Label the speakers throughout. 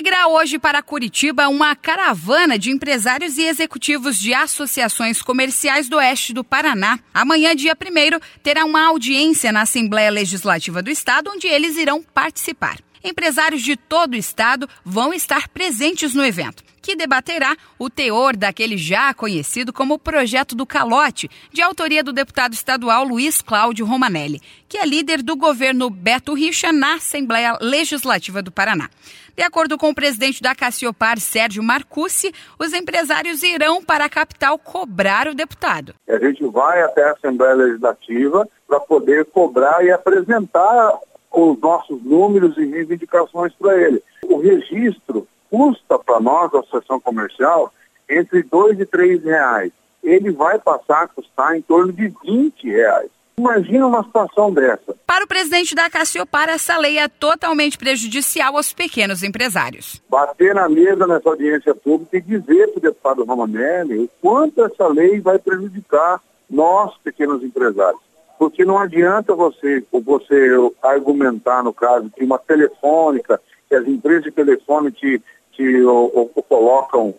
Speaker 1: Seguirá hoje para Curitiba uma caravana de empresários e executivos de associações comerciais do oeste do Paraná. Amanhã, dia 1 terá uma audiência na Assembleia Legislativa do Estado, onde eles irão participar. Empresários de todo o estado vão estar presentes no evento, que debaterá o teor daquele já conhecido como Projeto do Calote, de autoria do deputado estadual Luiz Cláudio Romanelli, que é líder do governo Beto Richa na Assembleia Legislativa do Paraná. De acordo com o presidente da Cassiopar, Sérgio Marcucci, os empresários irão para a capital cobrar o deputado.
Speaker 2: A gente vai até a Assembleia Legislativa para poder cobrar e apresentar os nossos números e reivindicações para ele. O registro custa para nós, a Associação Comercial, entre dois e três reais. Ele vai passar a custar em torno de 20 reais. Imagina uma situação dessa.
Speaker 1: Para o presidente da Cassiopar, essa lei é totalmente prejudicial aos pequenos empresários.
Speaker 2: Bater na mesa nessa audiência pública e dizer para o deputado Romanelli o quanto essa lei vai prejudicar nós, pequenos empresários. Porque não adianta você, você argumentar, no caso, que uma telefônica, que as empresas de telefone te, te ou, ou colocam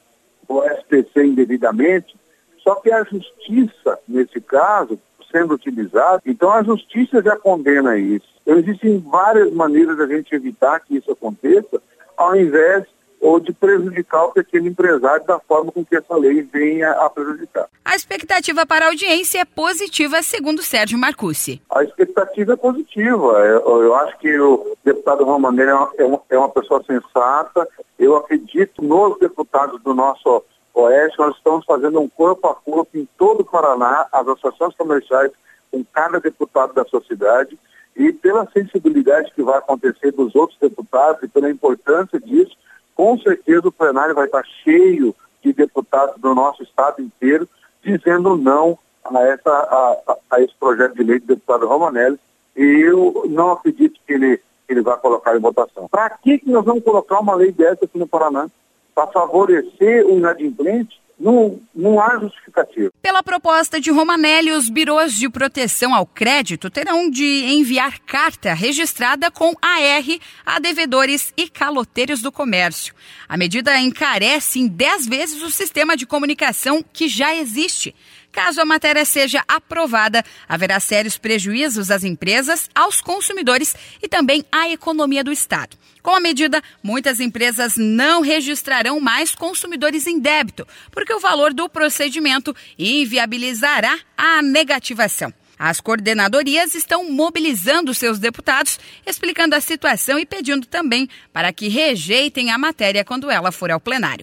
Speaker 2: o SPC indevidamente, só que a justiça, nesse caso, sendo utilizada, então a justiça já condena isso. Então, existem várias maneiras da gente evitar que isso aconteça, ao invés ou de prejudicar o pequeno empresário da forma com que essa lei venha a prejudicar.
Speaker 1: A expectativa para a audiência é positiva, segundo Sérgio Marcucci.
Speaker 2: A expectativa é positiva. Eu, eu acho que o deputado Romanelli é uma, é, uma, é uma pessoa sensata. Eu acredito nos deputados do nosso Oeste. Nós estamos fazendo um corpo a corpo em todo o Paraná, as associações comerciais, com cada deputado da sociedade. E pela sensibilidade que vai acontecer dos outros deputados e pela importância disso, com certeza o plenário vai estar cheio de deputados do nosso estado inteiro dizendo não a, essa, a, a esse projeto de lei do deputado Romanelli e eu não acredito que ele, ele vai colocar em votação. Para que, que nós vamos colocar uma lei dessa aqui no Paraná? Para favorecer o inadimplente? Não, não há justificativa.
Speaker 1: Pela proposta de Romanelli, os birôs de proteção ao crédito terão de enviar carta registrada com AR a devedores e caloteiros do comércio. A medida encarece em 10 vezes o sistema de comunicação que já existe. Caso a matéria seja aprovada, haverá sérios prejuízos às empresas, aos consumidores e também à economia do Estado. Com a medida, muitas empresas não registrarão mais consumidores em débito, porque o valor do procedimento inviabilizará a negativação. As coordenadorias estão mobilizando seus deputados, explicando a situação e pedindo também para que rejeitem a matéria quando ela for ao plenário.